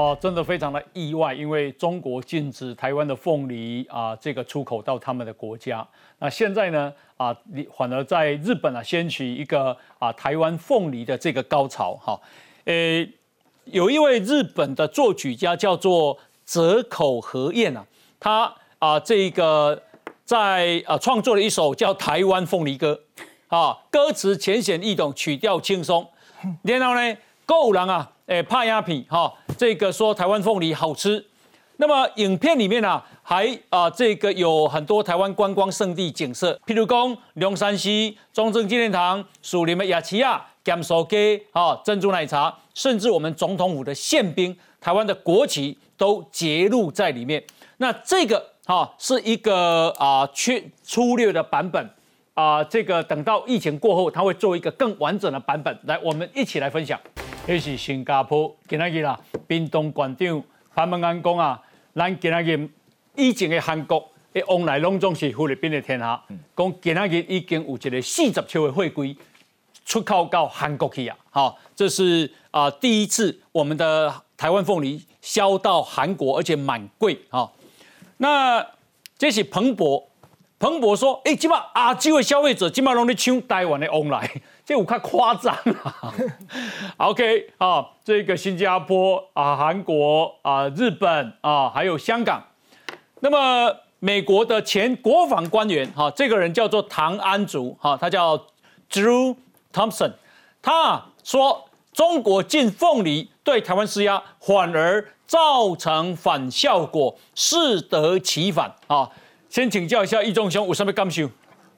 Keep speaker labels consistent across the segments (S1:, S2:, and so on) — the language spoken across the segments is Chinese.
S1: 哦，真的非常的意外，因为中国禁止台湾的凤梨啊，这个出口到他们的国家。那现在呢，啊，反而在日本啊，掀起一个啊台湾凤梨的这个高潮哈。呃，有一位日本的作曲家叫做泽口和彦啊，他啊这个在啊创作了一首叫《台湾凤梨歌》，啊，歌词浅显易懂，曲调轻松，然后呢，够人啊。诶，帕亚皮哈，这个说台湾凤梨好吃。那么影片里面呢，还啊这个有很多台湾观光胜地景色，譬如讲龙山溪、中正纪念堂、树林的雅琪亚、甘肃街啊珍珠奶茶，甚至我们总统府的宪兵、台湾的国旗都揭露在里面。那这个哈是一个啊缺粗略的版本啊，这个等到疫情过后，它会做一个更完整的版本，来我们一起来分享。这是新加坡，今仔日啦，冰冻馆长潘文安讲啊，咱今仔日以前的韩国的往来拢总是菲律宾的天下，讲今仔日已经有一个四十尺的货柜出口到韩国去啊，好，这是啊第一次我们的台湾凤梨销到韩国，而且蛮贵啊。那这是彭博，彭博说，哎，今嘛亚洲的消费者今嘛拢在抢台湾的往来。这五看夸张啊，OK 啊，这个新加坡啊、韩国啊、日本啊，还有香港。那么美国的前国防官员哈，这个人叫做唐安竹哈，他叫 Drew Thompson，他说中国禁凤梨对台湾施压，反而造成反效果，适得其反啊。先请教一下易中兄，有什么感受？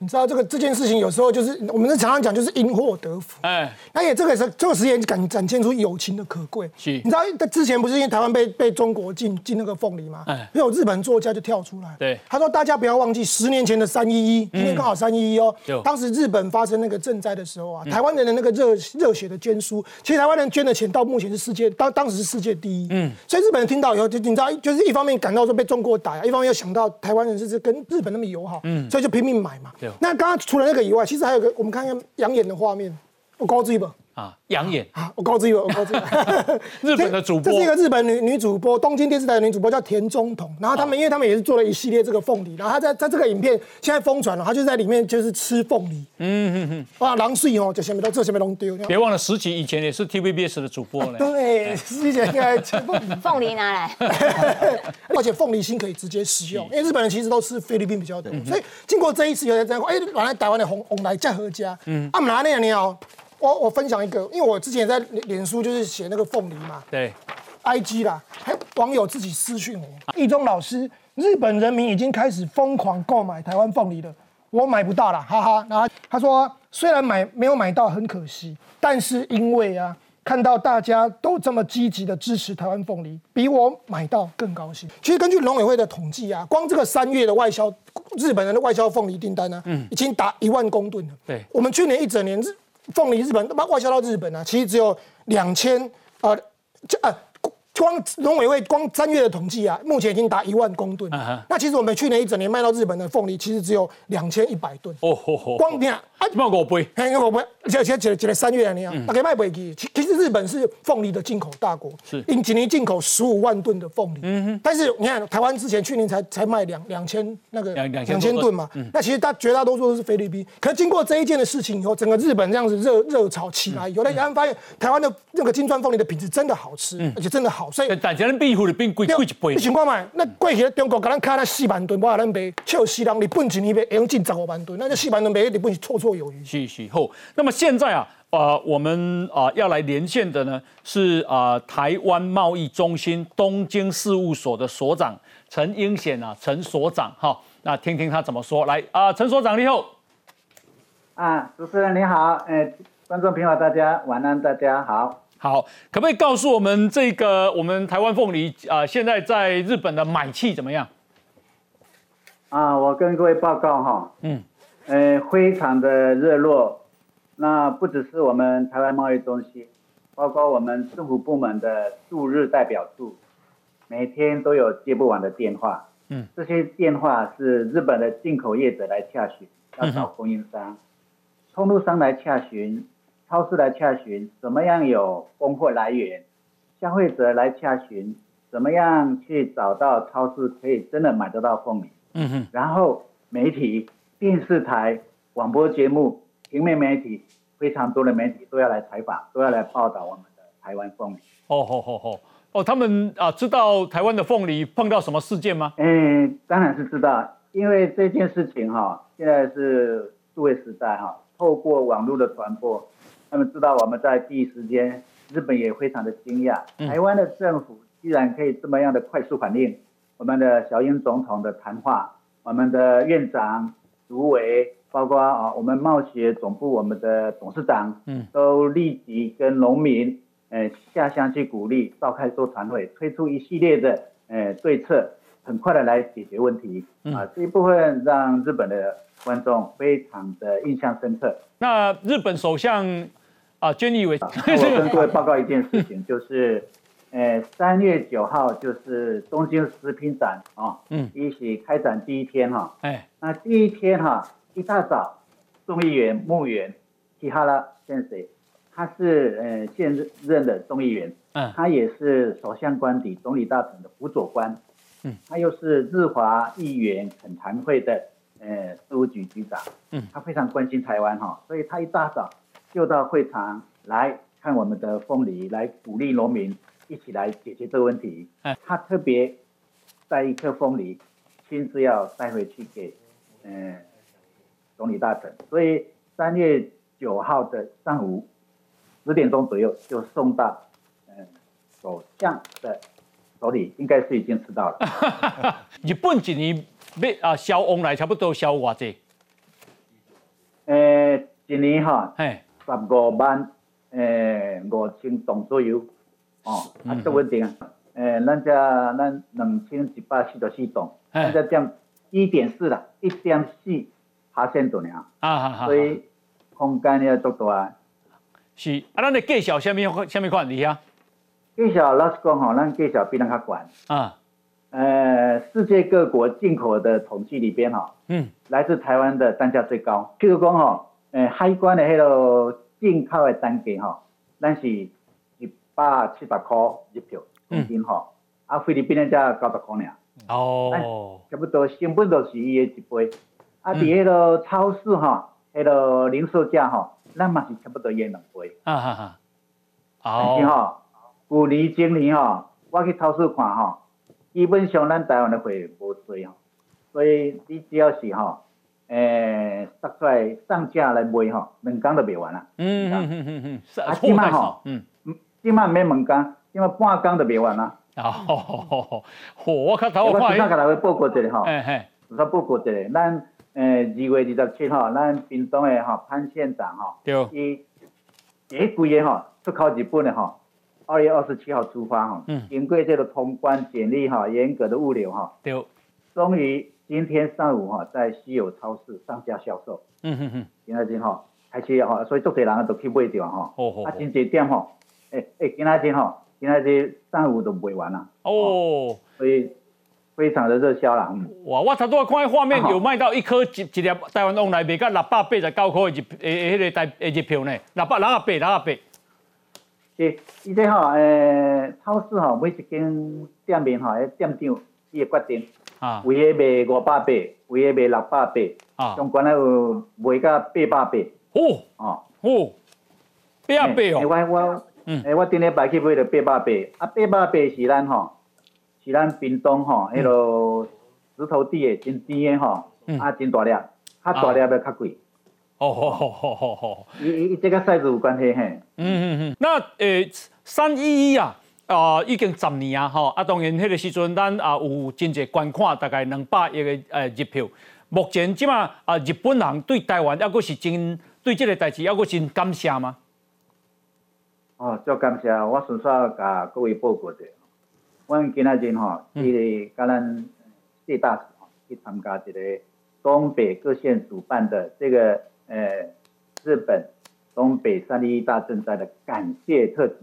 S2: 你知道这个这件事情有时候就是我们常常讲就是因祸得福，哎，那也这个是这个实验展展现出友情的可贵。是，你知道之前不是因为台湾被被中国禁禁那个凤梨吗？哎，有日本作家就跳出来，
S1: 对，
S2: 他说大家不要忘记十年前的三一一，今天刚好三一一哦，当时日本发生那个赈灾的时候啊，台湾人的那个热热血的捐书，其实台湾人捐的钱到目前是世界当当时是世界第一，嗯，所以日本人听到以后就你知道就是一方面感到说被中国打，一方面又想到台湾人是是跟日本那么友好，嗯，所以就拼命买嘛，对。那刚刚除了那个以外，其实还有个，我们看看养眼的画面，我高一吧。
S1: 啊，养眼
S2: 啊！我告知你，我告知你，
S1: 日本的主播，
S2: 这是一个日本女女主播，东京电视台的女主播叫田中统。然后他们，因为他们也是做了一系列这个凤梨，然后他在在这个影片现在疯传了，他就在里面就是吃凤梨。嗯嗯嗯，哇，狼睡哦，这下面都这下面都丢。
S1: 别忘了，石奇以前也是 TVBS 的主播呢。
S2: 对，石奇应该吃
S3: 凤梨，凤梨拿来。
S2: 而且凤梨心可以直接食用，因为日本人其实都吃菲律宾比较多，所以经过这一次有人在讲，哎，原来台湾的红红来再合家。嗯，啊，哪那样你好。我我分享一个，因为我之前在脸书就是写那个凤梨嘛，
S1: 对
S2: ，IG 啦，还网友自己私讯我，易中老师，日本人民已经开始疯狂购买台湾凤梨了，我买不到了，哈哈。然后他说，虽然买没有买到很可惜，但是因为啊，看到大家都这么积极的支持台湾凤梨，比我买到更高兴。其实根据农委会的统计啊，光这个三月的外销，日本人的外销凤梨订单呢，嗯，已经达一万公吨了。
S1: 对，
S2: 我们去年一整年日。凤梨日本外销到日本啊，其实只有两千啊，这啊。光农委会光三月的统计啊，目前已经达一万公吨。那其实我们去年一整年卖到日本的凤梨，其实只有两千一百吨。哦吼吼！光听啊，
S1: 卖五倍，
S2: 嘿，五倍。而且而且只只三月啊，你啊，大概卖不起。其其实日本是凤梨的进口大国，
S1: 是，
S2: 因几年进口十五万吨的凤梨。嗯哼。但是你看，台湾之前去年才才卖两两千那个两两千吨嘛。那其实大绝大多数都是菲律宾。可是经过这一件的事情以后，整个日本这样子热热潮起来，有的人发现台湾的那个金砖凤梨的品质真的好吃，而且真的好，所以
S1: 大家的。壁虎的变贵贵一倍。
S2: 你想看嘛，那贵起中国，甲咱卡那四万吨，我咱卖，笑死人！日本一年卖用近十五万吨，那这四万吨卖日本是绰绰有余。
S1: 是是好。那么现在啊，呃，我们啊要来连线的呢是啊台湾贸易中心东京事务所的所长陈英显啊，陈所长哈，那听听他怎么说。来啊，陈所长你好。
S4: 啊，主持人你好，呃，观众朋友大家晚安，大家好。
S1: 好，可不可以告诉我们这个我们台湾凤梨啊，现在在日本的买气怎么样？
S4: 啊，我跟各位报告哈，嗯，呃，非常的热络。那不只是我们台湾贸易中心，包括我们政府部门的驻日代表处，每天都有接不完的电话。嗯，这些电话是日本的进口业者来洽询，要找供应商，通路商来洽询。超市来洽询怎么样有供货来源，消费者来洽询，怎么样去找到超市可以真的买得到凤梨？嗯哼。然后媒体、电视台、广播节目、平面媒体，非常多的媒体都要来采访，都要来报道我们的台湾凤梨。
S1: 哦哦哦哦！哦，他们啊，知道台湾的凤梨碰到什么事件吗？
S4: 嗯，当然是知道，因为这件事情哈，现在是数位时代哈，透过网络的传播，他们知道我们在第一时间，日本也非常的惊讶，台湾的政府居然可以这么样的快速反应，我们的小英总统的谈话，我们的院长、主委，包括啊，我们贸协总部我们的董事长，嗯，都立即跟农民。呃，下乡去鼓励，召开座谈会，推出一系列的呃对策，很快的来解决问题。啊，这一部分让日本的观众非常的印象深刻。
S1: 那日本首相啊，菅义伟，
S4: 我跟各位报告一件事情，就是，呃，三月九号就是东京食品展啊，嗯，一起开展第一天哈，哎，那第一天哈，一大早，众议员木原提哈拉先生。他是呃现任的众议员，嗯，他也是首相官邸总理大臣的辅佐官，嗯，他又是日华议员恳谈会的呃事务局局长，嗯，他非常关心台湾哈，所以他一大早就到会场来看我们的凤梨，来鼓励农民一起来解决这个问题，嗯，他特别带一颗凤梨，亲自要带回去给嗯总理大臣，所以三月九号的上午。十点钟左右就送到，嗯，首相的手里，应该是已经吃到了。
S1: 日本一年要啊销往来差不多销偌济？
S4: 呃，一年哈，十五万诶五千吨左右，哦，啊，足稳定啊。诶，咱只咱两千一百四十四吨，咱只点一点四啦，一点四八千吨啊。啊所以空间要足大啊。
S1: 是啊，咱的介绍什么什么款你啊？
S4: 介绍老实讲吼，咱介绍比人较管啊。呃，世界各国进口的统计里边哈，嗯，来自台湾的单价最高。譬如讲吼，呃，海关的迄个进口的单价吼，咱是一百七十块一票，公斤吼。啊，菲律宾的才九十块尔。哦。差不多成本都是伊的一倍。啊，伫迄个超市吼，迄个零售价吼。咱嘛是差不多一两倍。啊哈哈。哦。是吼，旧年、今年吼，我去超市看吼，基本上咱台湾的货无多吼，所以你只要是吼，诶，杀出来上架来卖吼，两工都卖完啦。嗯嗯嗯嗯嗯。啊，今晚吼，嗯，今晚没两工，今晚半工都卖完啦。哦吼吼吼，
S1: 嚯！我看头
S4: 我看。我先甲大家报告一下吼。哎嘿。先报告一下，咱。诶，二月二十七号，咱屏东的吼潘县长吼，伊第几个吼出口日本的吼，二月二十七号出发吼，经过这个通关检疫哈，严格的物流哈，终于今天上午哈在西友超市上架销售。嗯哼哼，今仔日吼开始吼，所以足多人都去买掉吼。哦啊，真济店吼，诶诶，今仔日吼，今仔日上午都卖完啦。哦，所以。非常的热销啦！
S1: 哇，我差不多看画面有卖到一颗一一粒台湾翁来卖到六百八十九块一诶，迄个台诶一票呢，六百六十八六十八。
S4: 是，伊这吼诶，超市吼每一间店面吼，诶店长伊会决定，啊，有诶卖五百八，有诶卖六百八，啊，相关诶有卖到八百。八。哦，哦，哦，
S1: 八百八哦。
S4: 我我，嗯，诶，我顶礼拜去买着八百八，啊，八百八是咱吼。是咱屏东吼，迄落石头地诶，真甜诶吼，啊真大粒，较大粒要较贵。哦吼吼吼吼吼，伊伊伊这个 size 有关系嘿。嗯嗯
S1: 嗯，那诶三一一啊，啊已经十年啊吼，啊当然迄个时阵咱啊有真济捐款，大概两百亿个诶日票。目前即马啊日本人对台湾抑阁是真对即个代志抑阁真感谢吗？
S4: 哦，足感谢，我顺续甲各位报告者。阮今仔日吼，去甲咱谢大使吼去参加一个东北各县主办的这个呃日本东北三一大震灾的感谢特辑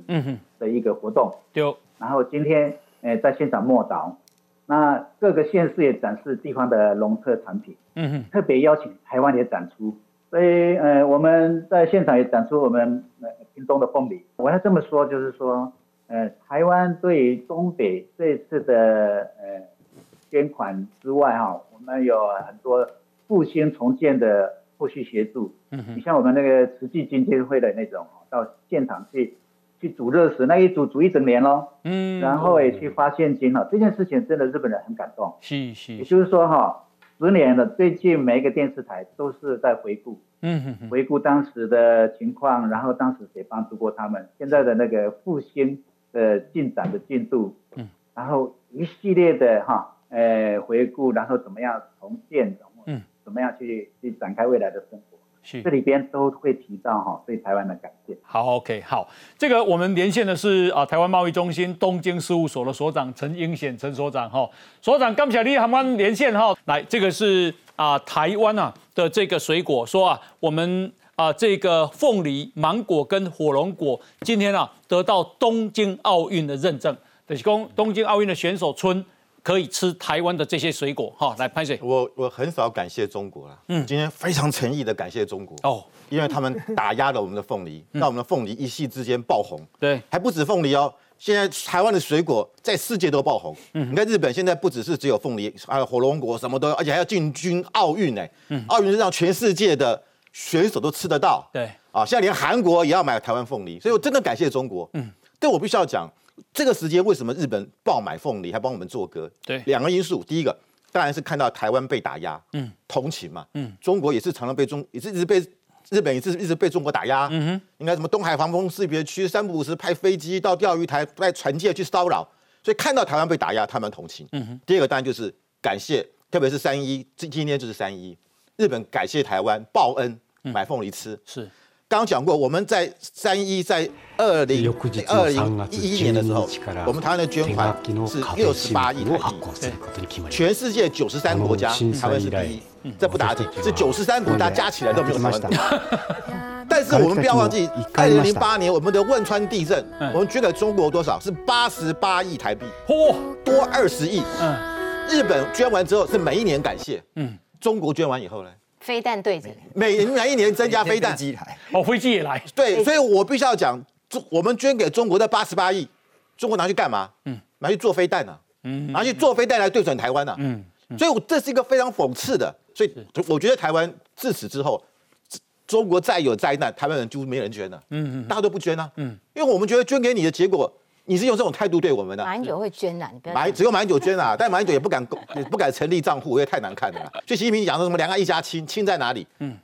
S4: 的一个活动。有。然后今天呃在现场默导，那各个县市也展示地方的农特产品。嗯哼。特别邀请台湾也展出，所以呃我们在现场也展出我们屏东的凤梨。我要这么说，就是说。呃，台湾对于东北这次的呃捐款之外哈，我们有很多复兴重建的后续协助。嗯你像我们那个慈济今天会的那种，到现场去去煮热食，那一煮煮一整年喽。嗯。然后也去发现金哈，这件事情真的日本人很感动。
S1: 是是。
S4: 也就是说哈，十年了，最近每一个电视台都是在回顾，嗯哼回顾当时的情况，然后当时谁帮助过他们，现在的那个复兴的进展的进度，嗯，然后一系列的哈。呃，回顾，然后怎么样重建，嗯，怎么样去去展开未来的生活？是，这里边都会提到哈，对台湾的感谢。
S1: 好，OK，好，这个我们连线的是啊，台湾贸易中心东京事务所的所长陈英显陈所长哈，所长刚巧你航班连线哈，来，这个是啊，台湾啊的这个水果，说啊，我们啊这个凤梨、芒果跟火龙果今天啊得到东京奥运的认证，就是供东京奥运的选手村。可以吃台湾的这些水果哈，来潘水。
S3: 我我很少感谢中国了，嗯，今天非常诚意的感谢中国哦，因为他们打压了我们的凤梨，让我们的凤梨一夕之间爆红。
S1: 对，
S3: 还不止凤梨哦，现在台湾的水果在世界都爆红。嗯，你看日本现在不只是只有凤梨，还有火龙果什么都，而且还要进军奥运呢。嗯，奥运是让全世界的选手都吃得到。
S1: 对，
S3: 啊，现在连韩国也要买台湾凤梨，所以我真的感谢中国。嗯，但我必须要讲。这个时间为什么日本爆买凤梨，还帮我们做歌？
S1: 对，
S3: 两个因素。第一个当然是看到台湾被打压，嗯，同情嘛，嗯，中国也是常常被中，也是一直被日本也是一直被中国打压，嗯哼。应该什么东海防空识别区三不五时派飞机到钓鱼台派船舰去骚扰，所以看到台湾被打压，他们同情。嗯哼。第二个当然就是感谢，特别是三一，今今天就是三一，日本感谢台湾报恩买凤梨吃，
S1: 是。
S3: 刚刚讲过，我们在三一在二零二零一一年的时候，我们台湾的捐款是六十八亿台币，全世界九十三国家，台湾是第一，这不打紧，这九十三国家加起来都没有台湾。多。但是我们不要忘记，二零零八年我们的汶川地震，我们捐给中国多少？是八十八亿台币，嚯，多二十亿。嗯，日本捐完之后是每一年感谢，嗯，中国捐完以后呢？
S5: 飞弹对着，
S3: 每每一年增加飞弹
S1: 机台，哦，飞机也来。
S3: 对，所以我必须要讲，中我们捐给中国的八十八亿，中国拿去干嘛？嗯，拿去做飞弹呢？嗯，拿去做飞弹来对准台湾呢？嗯，所以，我这是一个非常讽刺的。所以，我觉得台湾自此之后，中国再有灾难，台湾人就没人捐了。嗯嗯，大家都不捐啊。嗯，因为我们觉得捐给你的结果。你是用这种态度对我们的？
S5: 马英九会捐啊，你不要。
S3: 马只有马英九捐啊，但马英九也不敢，也不敢成立账户，因为太难看了。所以习近平讲说什么两岸一家亲，亲在哪里？嗯，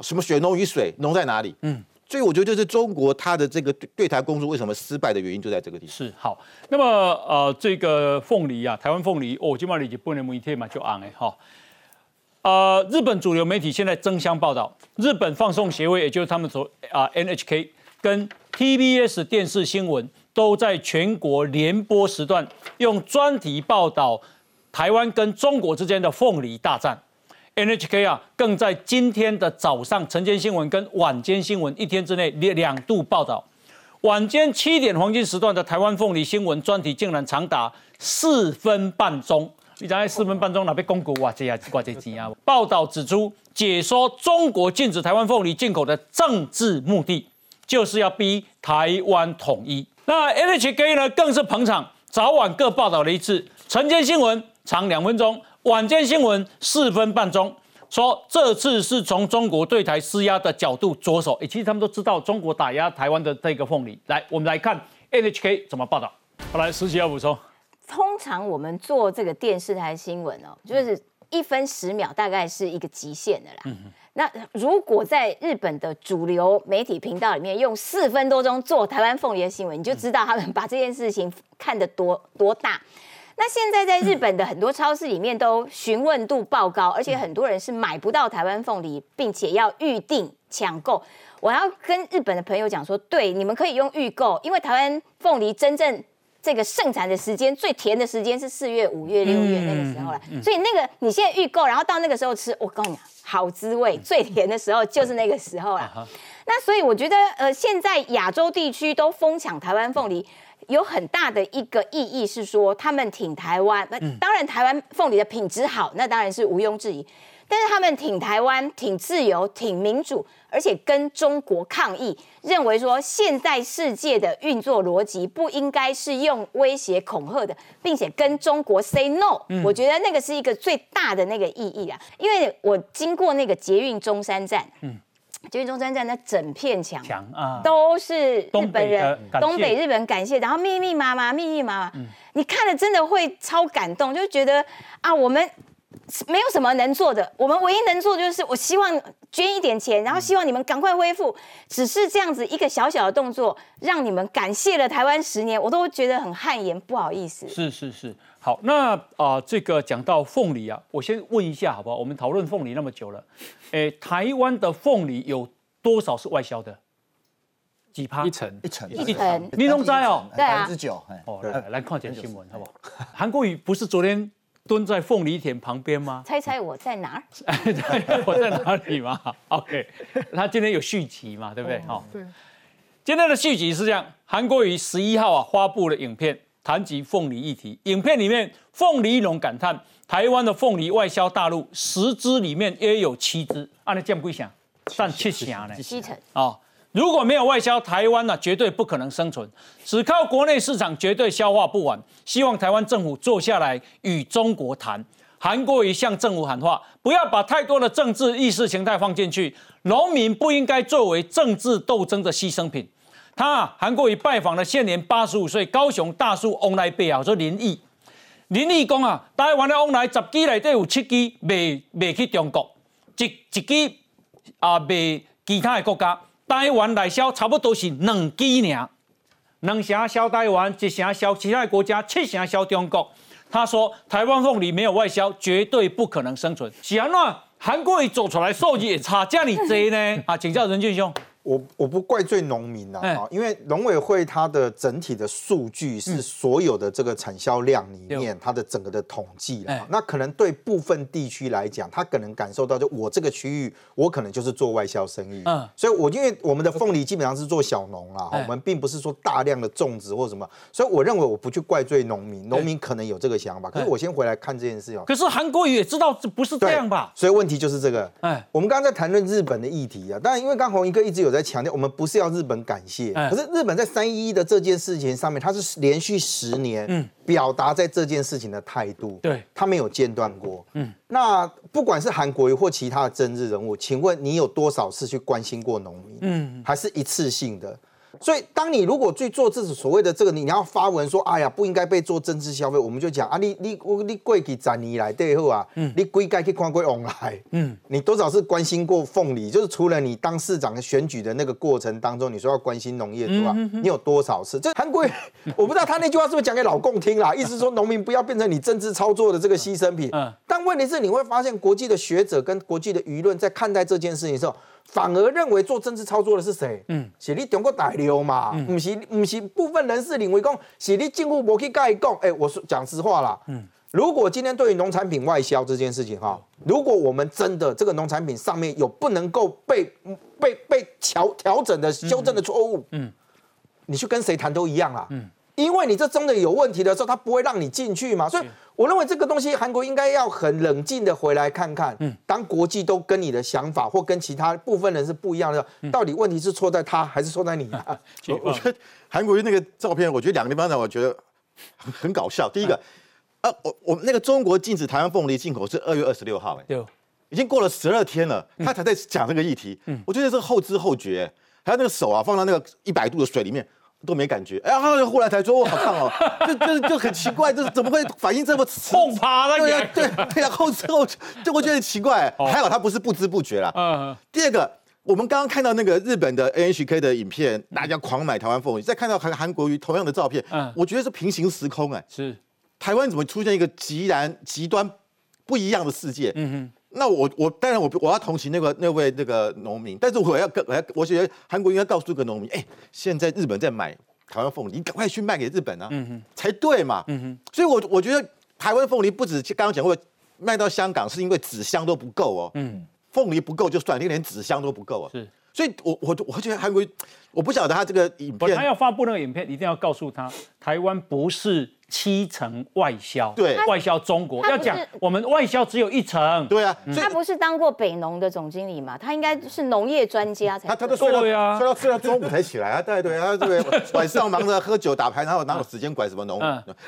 S3: 什么血浓于水，浓在哪里？嗯，所以我觉得就是中国它的这个对台工作为什么失败的原因就在这个地方。
S1: 是好，那么呃，这个凤梨啊，台湾凤梨哦，今嘛你就不能一天嘛就昂哎哈。呃，日本主流媒体现在争相报道，日本放送协会，也就是他们所啊 NHK 跟 TBS 电视新闻。都在全国联播时段用专题报道台湾跟中国之间的凤梨大战。NHK 啊，更在今天的早上晨间新闻跟晚间新闻一天之内两度报道。晚间七点黄金时段的台湾凤梨新闻专题竟然长达四分半钟。你讲四分半钟哪被公股哇这呀挂这钱啊？报道指出，解说中国禁止台湾凤梨进口的政治目的，就是要逼台湾统一。那 NHK 呢，更是捧场，早晚各报道了一次。晨间新闻长两分钟，晚间新闻四分半钟，说这次是从中国对台施压的角度着手。诶，其实他们都知道中国打压台湾的这个凤梨。来，我们来看 NHK 怎么报道。好，来，实习要补充。
S5: 通常我们做这个电视台新闻哦，就是一分十秒，大概是一个极限的啦。那如果在日本的主流媒体频道里面用四分多钟做台湾凤梨的新闻，你就知道他们把这件事情看得多多大。那现在在日本的很多超市里面都询问度爆高，而且很多人是买不到台湾凤梨，并且要预定抢购。我要跟日本的朋友讲说，对，你们可以用预购，因为台湾凤梨真正这个盛产的时间最甜的时间是四月、五月、六月那个时候了。所以那个你现在预购，然后到那个时候吃，我告诉你。好滋味，最甜的时候就是那个时候啦。那所以我觉得，呃，现在亚洲地区都疯抢台湾凤梨，有很大的一个意义是说，他们挺台湾。那当然，台湾凤梨的品质好，那当然是毋庸置疑。但是他们挺台湾、挺自由、挺民主，而且跟中国抗议，认为说现在世界的运作逻辑不应该是用威胁恐吓的，并且跟中国 say no。我觉得那个是一个最大的那个意义啊，因为我经过那个捷运中山站，嗯。捷运中山站那整片墙
S1: 墙啊，
S5: 都是日本人，东北日本人感谢，然后密密麻麻，密密麻麻，你看了真的会超感动，就觉得啊，我们没有什么能做的，我们唯一能做的就是我希望捐一点钱，然后希望你们赶快恢复，只是这样子一个小小的动作，让你们感谢了台湾十年，我都觉得很汗颜，不好意思。
S1: 是是是。好，那啊，这个讲到凤梨啊，我先问一下好不好？我们讨论凤梨那么久了，诶，台湾的凤梨有多少是外销的？几趴？
S6: 一成，
S5: 一成，一成。
S1: 你弄在哦？
S5: 对啊，
S3: 百分之九。
S1: 哦，来来看点新闻好不好？韩国瑜不是昨天蹲在凤梨田旁边吗？
S5: 猜猜我在哪儿？
S1: 我在哪里吗？OK，他今天有续集嘛？对不对？
S2: 好，对。
S1: 今天的续集是这样，韩国瑜十一号啊发布了影片。谈及凤梨议题，影片里面凤梨农感叹，台湾的凤梨外销大陆十只里面约有七只，按你这样不想，占七成呢？
S5: 七成
S1: 啊！如果没有外销，台湾呢绝对不可能生存，只靠国内市场绝对消化不完。希望台湾政府坐下来与中国谈。韩国瑜向政府喊话，不要把太多的政治意识形态放进去，农民不应该作为政治斗争的牺牲品。他韩国瑜拜访了现年八十五岁高雄大树翁来贝啊，说林毅，林毅讲啊，台湾的翁来十支内底有七支卖卖去中国，一一支啊卖其他的国家，台湾内销差不多是两支尔，两成销台湾，一成销其他国家，七成销中国。他说台湾凤梨没有外销，绝对不可能生存。是安怎韩国人走出来数据也差这么多呢？啊，请教任俊兄。
S7: 我我不怪罪农民呐，啊，因为农委会它的整体的数据是所有的这个产销量里面它的整个的统计了，那可能对部分地区来讲，他可能感受到就我这个区域，我可能就是做外销生意，嗯，所以我因为我们的凤梨基本上是做小农啊，我们并不是说大量的种植或什么，所以我认为我不去怪罪农民，农民可能有这个想法，可是我先回来看这件事情，
S1: 可是韩国也知道这不是这样吧？
S7: 所以问题就是这个，哎，我们刚刚在谈论日本的议题啊，当然因为刚红一哥一直有在。在强调，我们不是要日本感谢，可是日本在三一一的这件事情上面，它是连续十年表达在这件事情的态度，
S1: 对，
S7: 他没有间断过。嗯，那不管是韩国或其他的政治人物，请问你有多少次去关心过农民？嗯，还是一次性的？所以，当你如果去做这种所谓的这个，你要发文说，哎呀，不应该被做政治消费，我们就讲啊，你你我你过去十年来对后啊，嗯，你归该去看过往来，嗯，你多少是关心过凤梨？就是除了你当市长选举的那个过程当中，你说要关心农业之外，你有多少次？这韩国，我不知道他那句话是不是讲给老共听啦？意思说农民不要变成你政治操作的这个牺牲品。嗯，但问题是你会发现，国际的学者跟国际的舆论在看待这件事情的时候。反而认为做政治操作的是谁？嗯，是你中国大陆嘛？嗯，不是，不是部分人士认为讲是你政府无去盖讲。哎，我说讲实话啦。嗯，如果今天对于农产品外销这件事情哈，如果我们真的这个农产品上面有不能够被被被调调整的修正的错误，嗯，你去跟谁谈都一样啊。嗯。因为你这真的有问题的时候，他不会让你进去嘛，所以我认为这个东西韩国应该要很冷静的回来看看。嗯，当国际都跟你的想法或跟其他部分人是不一样的，到底问题是错在他还是错在你？
S3: 我我觉得韩国那个照片，我觉得两个地方呢，我觉得很很搞笑。第一个，啊，我我们那个中国禁止台湾凤梨进口是二月二十六号，哎，对，已经过了十二天了，他才在讲这个议题。嗯，我觉得这个后知后觉，还有那个手啊，放到那个一百度的水里面。都没感觉，哎，然后后来才说，我好烫哦，就就就很奇怪，就是怎么会反应这么迟？
S1: 后怕了，
S3: 对呀，对对呀，后知后觉，就我觉得奇怪。还好他不是不知不觉啦。嗯。第二个，我们刚刚看到那个日本的 NHK 的影片，大家狂买台湾凤梨，再看到韩韩国瑜同样的照片，嗯，我觉得是平行时空哎，
S1: 是
S3: 台湾怎么出现一个极然极端不一样的世界？嗯哼。那我我当然我我要同情那个那位那个农民，但是我要跟我要我觉得韩国应该告诉这个农民，哎，现在日本在买台湾凤梨，你赶快去卖给日本啊，才对嘛。所以，我我觉得台湾凤梨不止刚刚讲过卖到香港，是因为纸箱都不够哦。嗯，凤梨不够就算，你连纸箱都不够啊。是，所以我我我觉得韩国，我不晓得他这个影片，
S1: 他要发布那个影片，一定要告诉他，台湾不是七成外销，
S3: 对，
S1: 外销中国。要讲我们外销只有一成，
S3: 对啊。
S5: 他不是当过北农的总经理嘛？他应该是农业专家才。
S3: 他他都睡到睡到睡到中午才起来啊！对对啊，对 晚上忙着喝酒打牌，然后哪有时间管什么农？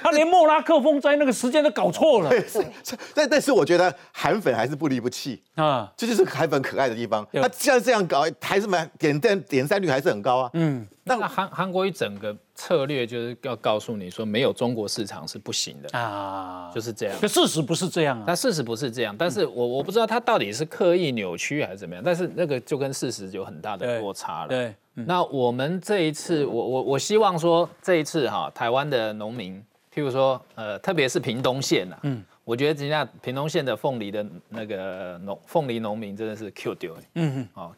S1: 他连莫拉克风灾那个时间都搞错了。
S3: 对，但但是我觉得韩粉还是不离不弃啊，这就是韩粉可爱的地方。他既然这样搞，还是蛮点赞点赞率还是很高啊。嗯。
S6: 那韩韩国一整个策略就是要告诉你说，没有中国市场是不行的啊，就是这样。
S1: 可事实不是这样啊，
S6: 但事实不是这样。但是我我不知道他到底是刻意扭曲还是怎么样，但是那个就跟事实有很大的落差了。
S1: 对，
S6: 那我们这一次，我我我希望说这一次哈，台湾的农民，譬如说呃，特别是屏东县呐，嗯。我觉得人家屏东县的凤梨的那个农凤梨农民真的是 Q 丢嗯嗯，哦，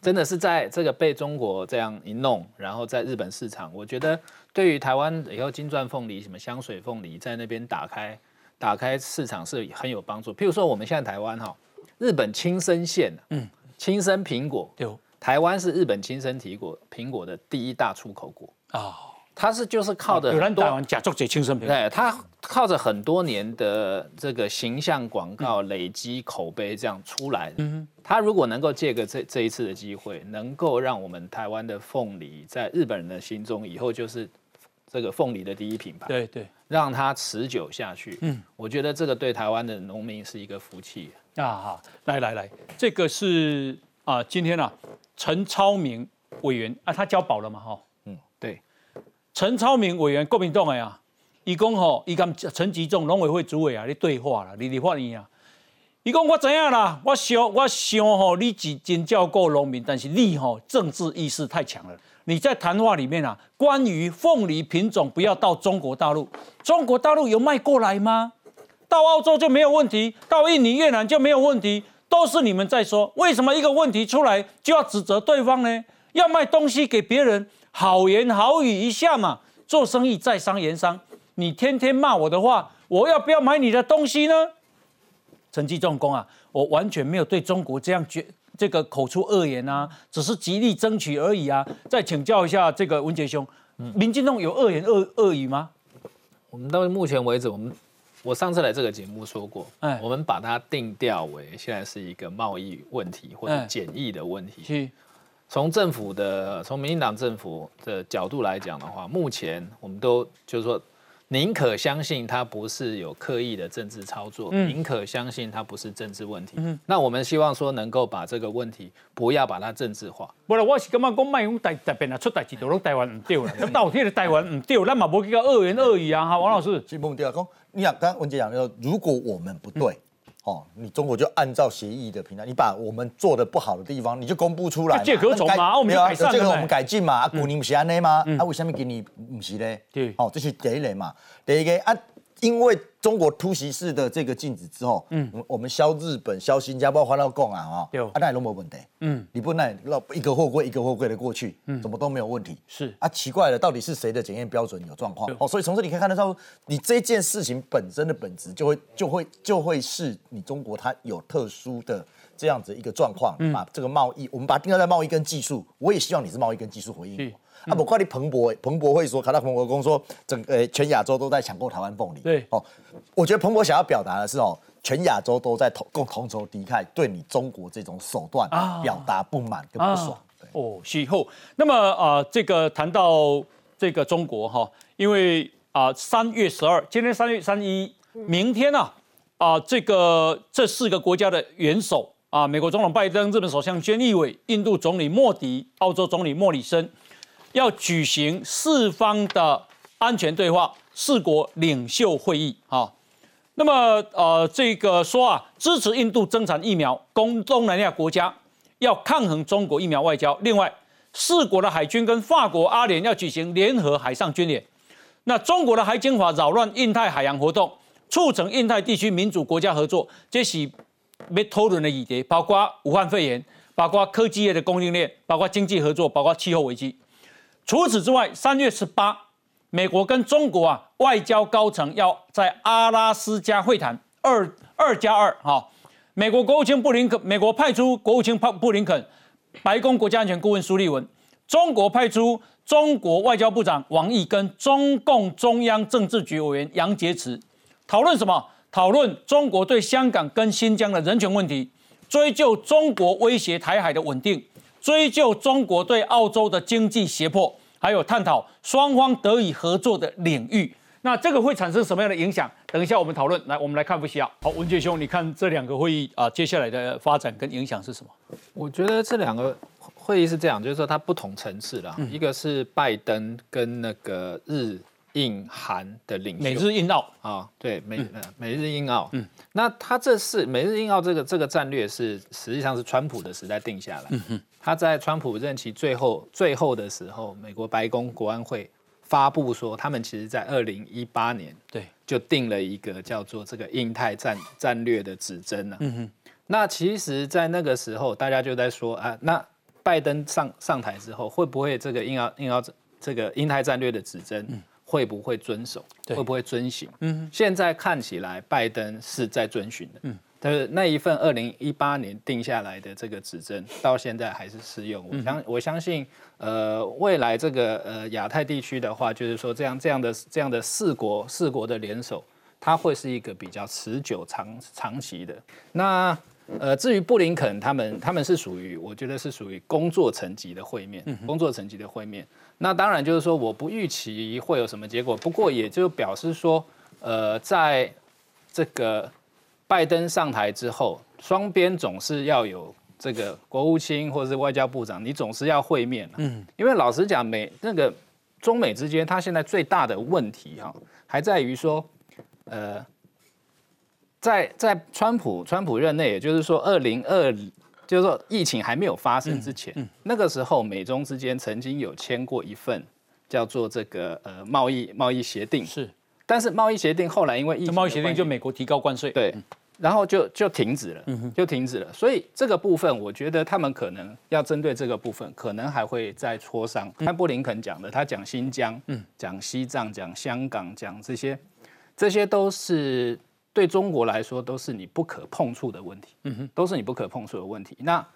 S6: 真的是在这个被中国这样一弄，然后在日本市场，我觉得对于台湾以后金钻凤梨、什么香水凤梨在那边打开打开市场是很有帮助。譬如说我们现在台湾哈，日本亲生线，嗯，亲生苹果，台湾是日本亲生苹果苹果的第一大出口国啊。他是就是靠着
S1: 很多假作者亲生品，
S6: 对他靠着很多年的这个形象广告累积口碑这样出来的。嗯，他如果能够借个这这一次的机会，能够让我们台湾的凤梨在日本人的心中以后就是这个凤梨的第一品牌。
S1: 对对，
S6: 让它持久下去。嗯，我觉得这个对台湾的农民是一个福气。
S1: 啊好，来来来，这个是啊，今天啊，陈超明委员啊，他交保了嘛哈。陈超明委员，国民党的呀，伊讲吼，伊跟陈吉仲农委会主委啊，咧对话啦，你你发言啊。伊讲我知影啦，我想我想吼，你真真照顾农民，但是你吼政治意识太强了。你在谈话里面啊，关于凤梨品种不要到中国大陆，中国大陆有卖过来吗？到澳洲就没有问题，到印尼、越南就没有问题，都是你们在说。为什么一个问题出来就要指责对方呢？要卖东西给别人？好言好语一下嘛，做生意在商言商。你天天骂我的话，我要不要买你的东西呢？陈继重工啊，我完全没有对中国这样觉这个口出恶言啊，只是极力争取而已啊。再请教一下这个文杰兄，民进党有恶言恶恶语吗？
S6: 我们到目前为止，我们我上次来这个节目说过，哎，我们把它定调为现在是一个贸易问题或者检疫的问题。从政府的，从民进党政府的角度来讲的话，目前我们都就是说，宁可相信他不是有刻意的政治操作，宁可相信他不是政治问题。那我们希望说能够把这个问题不要把它政治化。
S1: 不然我是感觉讲卖用台台边啊出代志都拢台湾唔对到底的台湾唔对，咱嘛无去个恶言恶语啊哈，王老师。
S8: 基本对啊，讲你讲刚文杰讲说，如果我们不对。哦，你中国就按照协议的平台，你把我们做的不好的地方，你就公布出来，
S1: 借壳虫嘛，我们改善，
S8: 这个我们改进嘛。啊，古宁不是安内吗？啊，为什么给你不是嘞？对，哦，这是第一类嘛。第一个啊。因为中国突袭式的这个禁止之后，嗯，我们销日本、销新加坡、花到共啊，哈，有。啊，那都没问题，嗯，你不那绕一个货柜一个货柜的过去，嗯，怎么都没有问题，
S1: 是。
S8: 啊，奇怪了，到底是谁的检验标准有状况？哦，所以从这里可以看得到，你这件事情本身的本质就会就会就会是你中国它有特殊的这样子一个状况，把这个贸易，我们把它定在贸易跟技术，我也希望你是贸易跟技术回应。啊，不怪你彭博，彭博会说，看到彭博公说，整呃全亚洲都在抢购台湾凤梨。
S1: 对，哦，
S8: 我觉得彭博想要表达的是哦，全亚洲都在同共同仇敌忾，对你中国这种手段表达不满跟不爽。
S1: 哦，以后那么啊，这个谈到这个中国哈，因为啊三月十二，今天三月三一，明天呢啊这个这四个国家的元首啊，美国总统拜登、日本首相菅义伟、印度总理莫迪、澳洲总理莫里森。要举行四方的安全对话，四国领袖会议啊。那么呃，这个说啊，支持印度增产疫苗，供东南亚国家要抗衡中国疫苗外交。另外，四国的海军跟法国、阿联要举行联合海上军演。那中国的海警法扰乱印太海洋活动，促成印太地区民主国家合作，这是被讨论的议题，包括武汉肺炎，包括科技业的供应链，包括经济合作，包括气候危机。除此之外，三月十八，美国跟中国啊外交高层要在阿拉斯加会谈，二二加二哈。美国国务卿布林肯，美国派出国务卿布布林肯，白宫国家安全顾问苏利文，中国派出中国外交部长王毅跟中共中央政治局委员杨洁篪讨论什么？讨论中国对香港跟新疆的人权问题，追究中国威胁台海的稳定，追究中国对澳洲的经济胁迫，还有探讨双方得以合作的领域。那这个会产生什么样的影响？等一下我们讨论。来，我们来看不需要。好，文杰兄，你看这两个会议啊，接下来的发展跟影响是什么？
S6: 我觉得这两个会议是这样，就是说它不同层次的，一个是拜登跟那个日印韩的领袖，
S1: 美日印澳
S6: 啊，对，美美日印澳。嗯，那他这是美日印澳这个这个战略是实际上是川普的时代定下来。嗯哼，他在川普任期最后最后的时候，美国白宫国安会。发布说，他们其实在二零一八年
S1: 对
S6: 就定了一个叫做这个印太战战略的指针了。嗯哼，那其实，在那个时候，大家就在说啊，那拜登上上台之后，会不会这个印澳印澳这个印太战略的指针会不会遵守，会不会遵循？嗯，现在看起来，拜登是在遵循的。嗯。但是那一份二零一八年定下来的这个指针，到现在还是适用。我相我相信，呃，未来这个呃亚太地区的话，就是说这样这样的这样的四国四国的联手，它会是一个比较持久长长期的。那呃，至于布林肯他们，他们是属于我觉得是属于工作层级的会面，工作层级的会面。那当然就是说，我不预期会有什么结果。不过也就表示说，呃，在这个。拜登上台之后，双边总是要有这个国务卿或者是外交部长，你总是要会面嗯，因为老实讲，美那个中美之间，它现在最大的问题哈，还在于说，呃，在在川普川普任内，也就是说二零二，就是说疫情还没有发生之前，那个时候美中之间曾经有签过一份叫做这个呃贸易贸易协定
S1: 是。
S6: 但是贸易协定后来因为疫
S1: 贸易协定就美国提高关税，
S6: 对，然后就就停止了，就停止了。所以这个部分，我觉得他们可能要针对这个部分，可能还会再磋商。看布林肯讲的，他讲新疆，讲西藏，讲香港，讲这些，这些都是对中国来说都是你不可碰触的问题，嗯哼都是你不可碰触的问题。那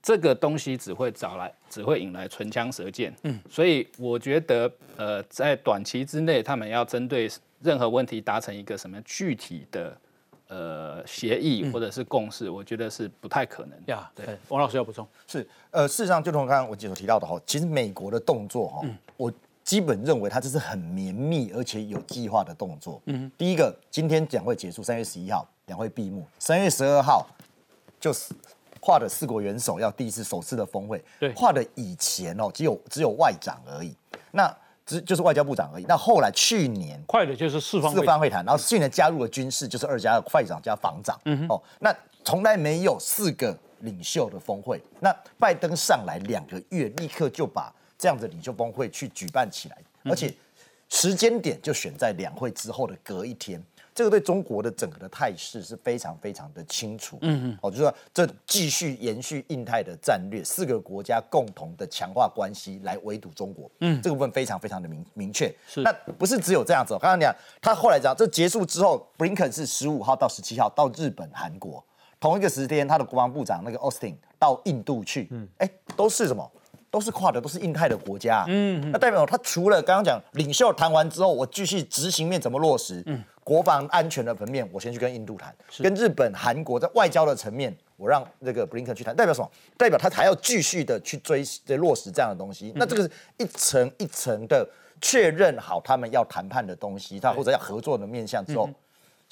S6: 这个东西只会找来，只会引来唇枪舌剑。嗯，所以我觉得，呃，在短期之内，他们要针对。任何问题达成一个什么具体的呃协议或者是共识，我觉得是不太可能
S1: 呀。对，王老师要补充
S8: 是呃，事实上就从刚刚我所提到的哈，其实美国的动作哈，我基本认为他这是很绵密而且有计划的动作。嗯，第一个，今天两会结束，三月十一号两会闭幕，三月十二号就是画的四国元首要第一次首次的峰会。
S1: 对，
S8: 画的以前哦，只有只有外长而已。那只就是外交部长而已。那后来去年
S1: 快的就是四方
S8: 四方会谈，然后去年加入了军事，就是二加二，外长加防长。嗯哦，那从来没有四个领袖的峰会。那拜登上来两个月，立刻就把这样的领袖峰会去举办起来，而且时间点就选在两会之后的隔一天。这个对中国的整个的态势是非常非常的清楚，嗯嗯，哦，就是说这继续延续印太的战略，四个国家共同的强化关系来围堵中国，嗯，这个部分非常非常的明明确，
S1: 是，
S8: 那不是只有这样子，我刚刚讲，他后来讲，这结束之后，布林肯是十五号到十七号到日本、韩国，同一个时间，他的国防部长那个奥斯汀到印度去，嗯，哎，都是什么？都是跨的，都是印太的国家，嗯，那代表他除了刚刚讲领袖谈完之后，我继续执行面怎么落实，嗯。国防安全的层面，我先去跟印度谈；跟日本、韩国在外交的层面，我让那个布林肯去谈。代表什么？代表他还要继续的去追、的落实这样的东西。那这个是一层一层的确认好他们要谈判的东西，他或者要合作的面向之后。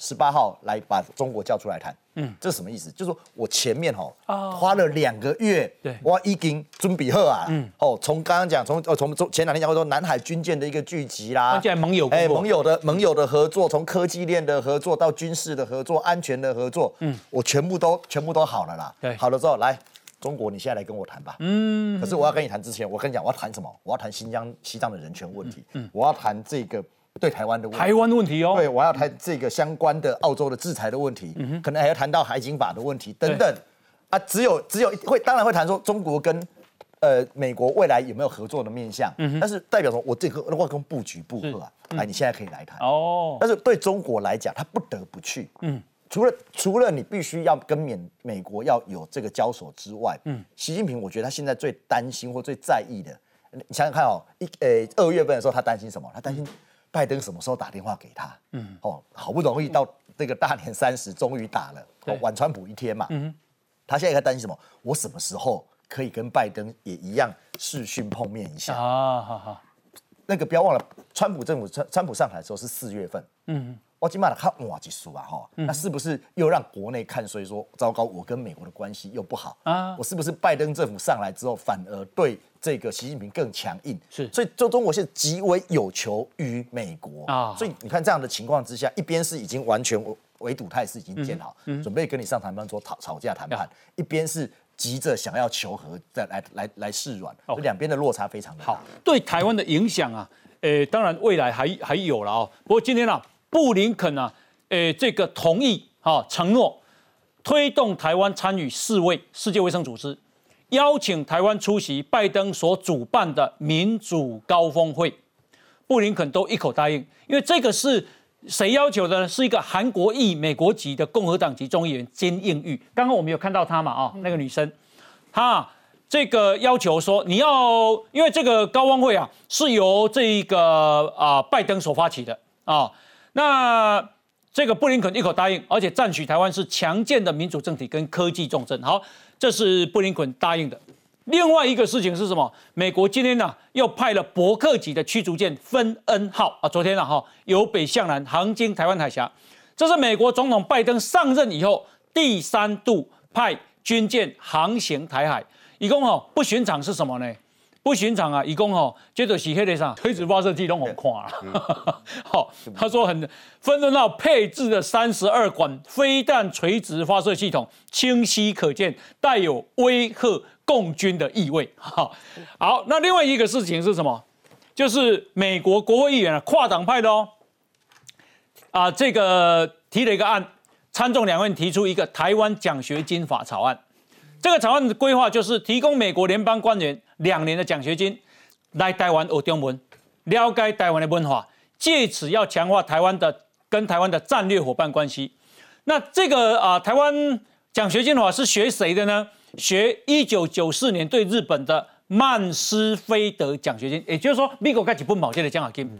S8: 十八号来把中国叫出来谈，嗯，这是什么意思？就是说我前面哈花了两个月，
S1: 对，
S8: 我已经准备好啊，嗯，哦，从刚刚讲，从呃从从前两天讲说南海军舰的一个聚集啦，
S1: 盟友，哎，
S8: 盟友的盟友的合作，从科技链的合作到军事的合作、安全的合作，嗯，我全部都全部都好了啦，
S1: 对，
S8: 好了之后来中国，你现在来跟我谈吧，嗯，可是我要跟你谈之前，我跟你讲，我要谈什么？我要谈新疆、西藏的人权问题，嗯，我要谈这个。对台湾的问
S1: 题，台湾的问题哦，
S8: 对，我要谈这个相关的澳洲的制裁的问题，可能还要谈到海警法的问题等等。啊。只有只有会，当然会谈说中国跟呃美国未来有没有合作的面向，但是代表说我这个外公布局部啊，哎，你现在可以来谈。哦。但是对中国来讲，他不得不去，嗯，除了除了你必须要跟美美国要有这个交手之外，嗯，习近平我觉得他现在最担心或最在意的。你想想看哦，一呃二月份的时候，他担心什么？他担心拜登什么时候打电话给他？嗯，哦，好不容易到这个大年三十，终于打了，晚川普一天嘛。嗯，他现在在担心什么？我什么时候可以跟拜登也一样视讯碰面一下？啊，好好。那个不要忘了，川普政府川川普上台的时候是四月份。嗯。我起码看哇，结束啊哈，那是不是又让国内看？所以说糟糕，我跟美国的关系又不好啊。我是不是拜登政府上来之后，反而对这个习近平更强硬？
S1: 是，
S8: 所以中中国现在极为有求于美国啊。所以你看这样的情况之下，一边是已经完全围堵态势已经建好，准备跟你上谈判桌吵吵架谈判；一边是急着想要求和，再来来来示软。哦，两边的落差非常大。
S1: 好，对台湾的影响啊，呃，当然未来还还有了哦。不过今天呢？布林肯呢？诶，这个同意啊，承诺推动台湾参与世卫世界卫生组织，邀请台湾出席拜登所主办的民主高峰会。布林肯都一口答应，因为这个是谁要求的呢？是一个韩国裔美国籍的共和党籍众议员金应玉。刚刚我们有看到她嘛？啊，那个女生，她这个要求说，你要因为这个高峰会啊，是由这个啊拜登所发起的啊。那这个布林肯一口答应，而且赞许台湾是强健的民主政体跟科技重镇。好，这是布林肯答应的。另外一个事情是什么？美国今天呢又派了伯克级的驱逐舰芬恩号啊，昨天啊哈由北向南航经台湾海峡。这是美国总统拜登上任以后第三度派军舰航行台海，一共哦不寻常是什么呢？不寻常啊！一共哦，接着洗黑的上垂直发射器都很垮了。好，他说很分论到配置的三十二管飞弹垂直发射系统，清晰可见，带有威吓共军的意味。好，好，那另外一个事情是什么？就是美国国会议员啊，跨党派的哦，啊，这个提了一个案，参众两院提出一个台湾奖学金法草案。这个草案的规划就是提供美国联邦官员两年的奖学金，来台湾学中文，了解台湾的文化，借此要强化台湾的跟台湾的战略伙伴关系。那这个啊，台湾奖学金的话是学谁的呢？学一九九四年对日本的曼斯菲德奖学金，也就是说，美国开始不毛这的奖学金，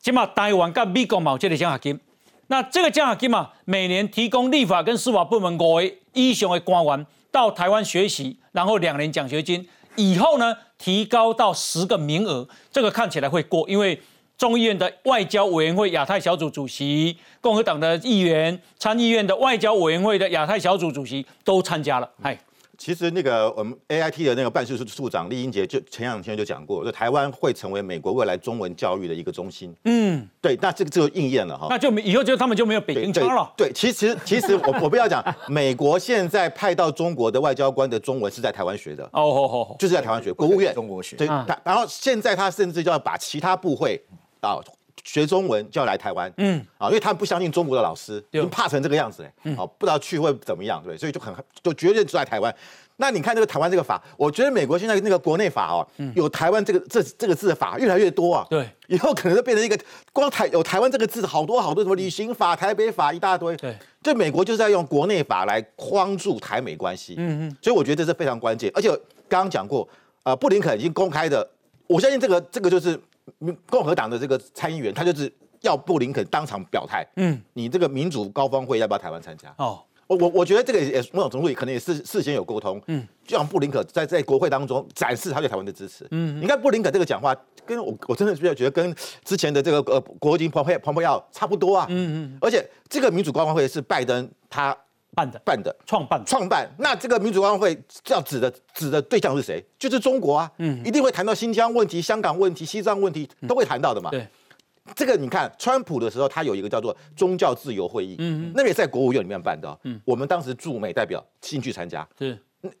S1: 起码台湾跟美国毛这的奖学金。那这个奖学金嘛，每年提供立法跟司法部门五位以上的官员。到台湾学习，然后两年奖学金，以后呢提高到十个名额，这个看起来会过，因为众议院的外交委员会亚太小组主席、共和党的议员、参议院的外交委员会的亚太小组主席都参加了，嗨。
S3: 其实那个我们 A I T 的那个办事处处长厉英杰就前两天就讲过，说台湾会成为美国未来中文教育的一个中心。嗯，对，那这个就应验了哈。
S1: 那就以后就他们就没有北京腔了。
S3: 对，其实其实我 我不要讲，美国现在派到中国的外交官的中文是在台湾学的。哦哦哦，就是在台湾学，国务院
S8: 中国学。
S3: 对，然后现在他甚至就要把其他部会啊。学中文就要来台湾，嗯，啊，因为他们不相信中国的老师，已经怕成这个样子嘞，哦，不知道去会怎么样，对，所以就很就绝对住在台湾。那你看这个台湾这个法，我觉得美国现在那个国内法哦，有台湾这个这这个字的法越来越多啊，
S1: 对，
S3: 以后可能就变成一个光台有台湾这个字好多好多什么旅行法、台北法一大堆，
S1: 对，
S3: 就美国就是在用国内法来框住台美关系，嗯嗯，所以我觉得这是非常关键。而且刚刚讲过，呃，布林肯已经公开的，我相信这个这个就是。共和党的这个参议员，他就是要布林肯当场表态。嗯，你这个民主高峰会要不要台湾参加？哦，我我我觉得这个也某种程度可能也是事先有沟通。嗯，就让布林肯在在国会当中展示他对台湾的支持。嗯，你看布林肯这个讲话，跟我我真的比较觉得跟之前的这个呃国务卿蓬佩蓬佩奥差不多啊。嗯嗯，而且这个民主高峰会是拜登他。
S1: 办的
S3: 办的。
S1: 创办
S3: 创办，那这个民主高会要指的指的对象是谁？就是中国啊，嗯，一定会谈到新疆问题、香港问题、西藏问题，都会谈到的嘛。
S1: 对，
S3: 这个你看，川普的时候，他有一个叫做宗教自由会议，嗯，那个也在国务院里面办的，嗯，我们当时驻美代表进去参加，
S1: 是，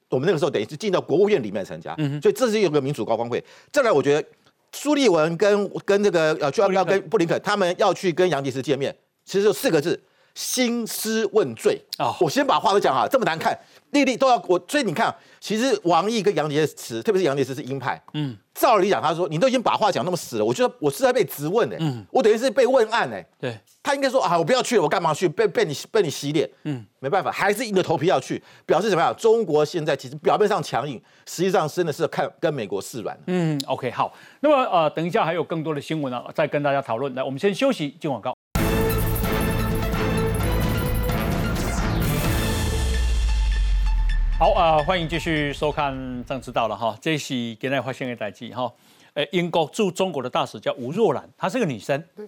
S3: 我们那个时候等于是进到国务院里面参加，嗯，所以这是有个民主高峰会。再来，我觉得苏利文跟跟这个呃，就要要跟布林肯他们要去跟杨洁篪见面，其实就四个字。兴师问罪啊！我先把话都讲好，这么难看，丽丽都要我。所以你看，其实王毅跟杨洁篪，特别是杨洁篪是鹰派，嗯，照理讲，他说你都已经把话讲那么死了，我觉得我是在被质问哎，嗯，我等于是被问案哎，
S1: 对，
S3: 他应该说啊，我不要去了，我干嘛去？被被你被你洗脸，嗯，没办法，还是硬着头皮要去，表示怎么样？中国现在其实表面上强硬，实际上真的是看跟美国示软。
S1: 嗯，OK，好，那么呃，等一下还有更多的新闻呢，再跟大家讨论。来，我们先休息，进广告。好啊，欢迎继续收看《政治道》了哈，这是今天发生的代志哈。呃，英国驻中国的大使叫吴若兰，她是个女生。对。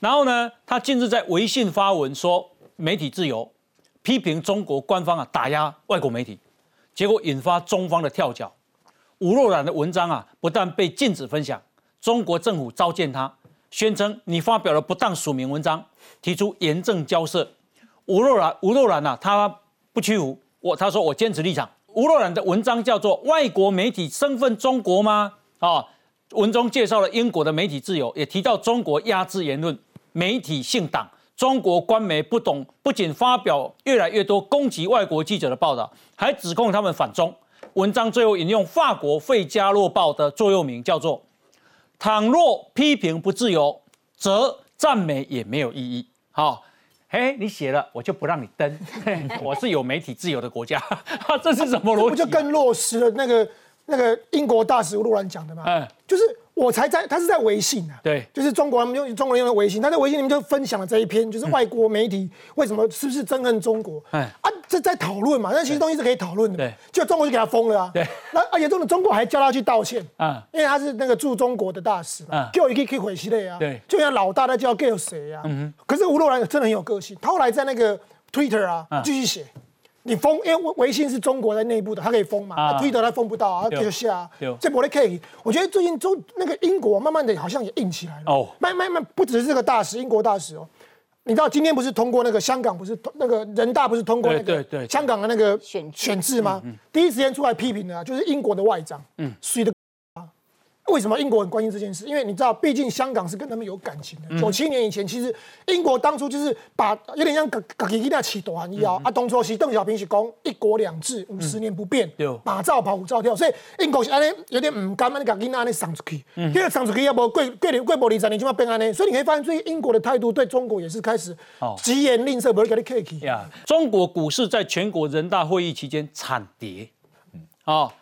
S1: 然后呢，她近日在微信发文说媒体自由，批评中国官方啊打压外国媒体，结果引发中方的跳脚。吴若兰的文章啊不但被禁止分享，中国政府召见她，宣称你发表了不当署名文章，提出严正交涉。吴若兰，吴若兰呐，她不屈服，我他说我坚持立场。吴若兰的文章叫做《外国媒体身份中国吗》啊，文中介绍了英国的媒体自由，也提到中国压制言论。媒体姓党，中国官媒不懂，不仅发表越来越多攻击外国记者的报道，还指控他们反中。文章最后引用法国《费加洛报》的座右铭，叫做：“倘若批评不自由，则赞美也没有意义。”好，嘿，你写了，我就不让你登。我是有媒体自由的国家，这是什么逻辑？
S2: 不就更落实了那个那个英国大使陆兰讲的吗？嗯，就是。我才在，他是在微信啊，
S1: 对，
S2: 就是中国人用中国人用的微信，他在微信里面就分享了这一篇，就是外国媒体为什么是不是憎恨中国？哎。啊，这在讨论嘛，那其实东西是可以讨论的，
S1: 对，
S2: 就中国就给他封了啊，
S1: 对，
S2: 那而且中的中国还叫他去道歉。啊，因为他是那个驻中国的大使嘛，叫一个可以回息的呀，
S1: 对，
S2: 就像老大在叫叫谁啊，嗯可是吴若兰真的很有个性，他后来在那个 Twitter 啊。继续写。你封，因为微微信是中国在内部的，它可以封嘛？啊，推特它封不到啊，就下。这我的 K，。我觉得最近中那个英国慢慢的好像也硬起来了。哦，慢慢慢，不只是这个大使，英国大使哦。你知道今天不是通过那个香港不是那个人大不是通过那个香港的那个选选制吗？第一时间出来批评的啊，就是英国的外长，嗯，谁的？为什么英国很关心这件事？因为你知道，毕竟香港是跟他们有感情的。九七年以前，其实英国当初就是把有点像搞搞那起短一样啊。东初西邓小平是讲一国两制，五十年不变，马照跑，舞照跳。所以英国是安尼有点唔甘，安尼搞囡仔安尼送出去。第二送出去要不贵贵贵博二十年就要变安尼。所以你可以发现，最近英国的态度对中国也是开始疾言吝啬，不会给你客气。
S1: 中国股市在全国人大会议期间惨跌，啊。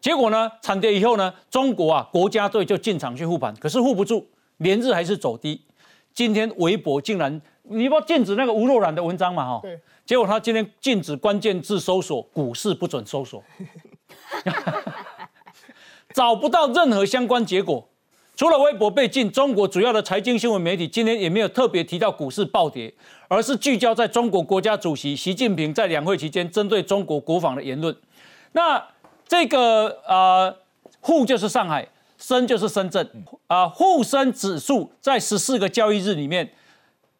S1: 结果呢？惨跌以后呢？中国啊，国家队就进场去护盘，可是护不住，连日还是走低。今天微博竟然，你不禁止那个吴若染的文章嘛？哈，
S2: 对。
S1: 结果他今天禁止关键字搜索，股市不准搜索，找不到任何相关结果。除了微博被禁，中国主要的财经新闻媒体今天也没有特别提到股市暴跌，而是聚焦在中国国家主席习近平在两会期间针对中国国防的言论。那。这个呃，沪就是上海，深就是深圳，啊，沪深指数在十四个交易日里面，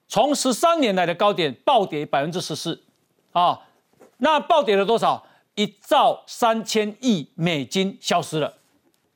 S1: 从十三年来的高点暴跌百分之十四，啊，那暴跌了多少？一兆三千亿美金消失了，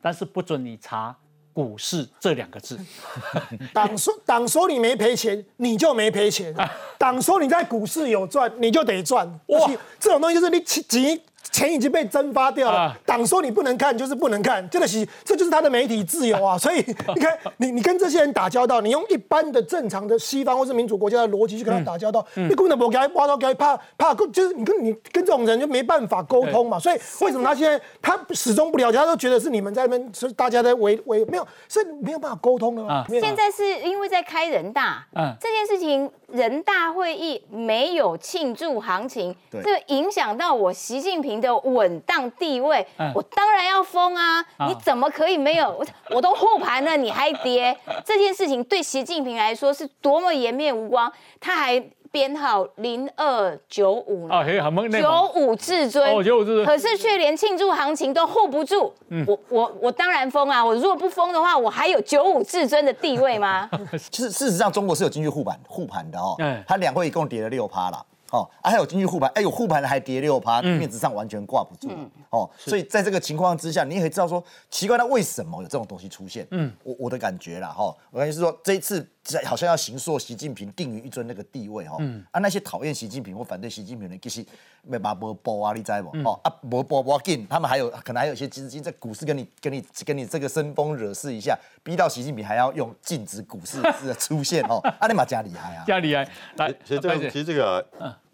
S1: 但是不准你查股市这两个字。
S2: 党说党说你没赔钱，你就没赔钱；党说你在股市有赚，你就得赚。哇，这种东西就是你急。钱已经被蒸发掉了，党说你不能看就是不能看，真的是这就是他的媒体自由啊！所以你看，你你跟这些人打交道，你用一般的正常的西方或是民主国家的逻辑去跟他打交道，你根本不给他挖到，给他怕怕，就是你跟你跟这种人就没办法沟通嘛。所以为什么他现在他始终不了解，他都觉得是你们在那边是大家在围围，没有是没有办法沟通的吗？
S5: 现在是因为在开人大，嗯，这件事情人大会议没有庆祝行情，这影响到我习近平。的稳当地位，我当然要疯啊！你怎么可以没有？我都护盘了，你还跌？这件事情对习近平来说是多么颜面无光！他还编号零二九五啊，九五至尊，
S1: 九五至尊，
S5: 可是却连庆祝行情都护不住。我我我当然封啊！我如果不封的话，我还有九五至尊的地位吗？
S8: 其实事实上，中国是有进去护盘护盘的哦。嗯，它两会一共跌了六趴了。哦，啊，还有经济护盘，哎，有护盘的还跌六趴，面子上完全挂不住。哦，所以在这个情况之下，你也可以知道说，奇怪，那为什么有这种东西出现？嗯，我我的感觉啦，哈，我感觉是说，这一次在好像要行塑习近平定于一尊那个地位哈。嗯。啊，那些讨厌习近平或反对习近平的人，其实没把波波啊，你知不？哦啊，波波波进，他们还有可能还有一些资金在股市跟你跟你跟你这个生风惹事一下，逼到习近平还要用禁止股市的出现哦。啊，你马加厉害啊！
S1: 加厉害。来，
S3: 其实这个其实这个，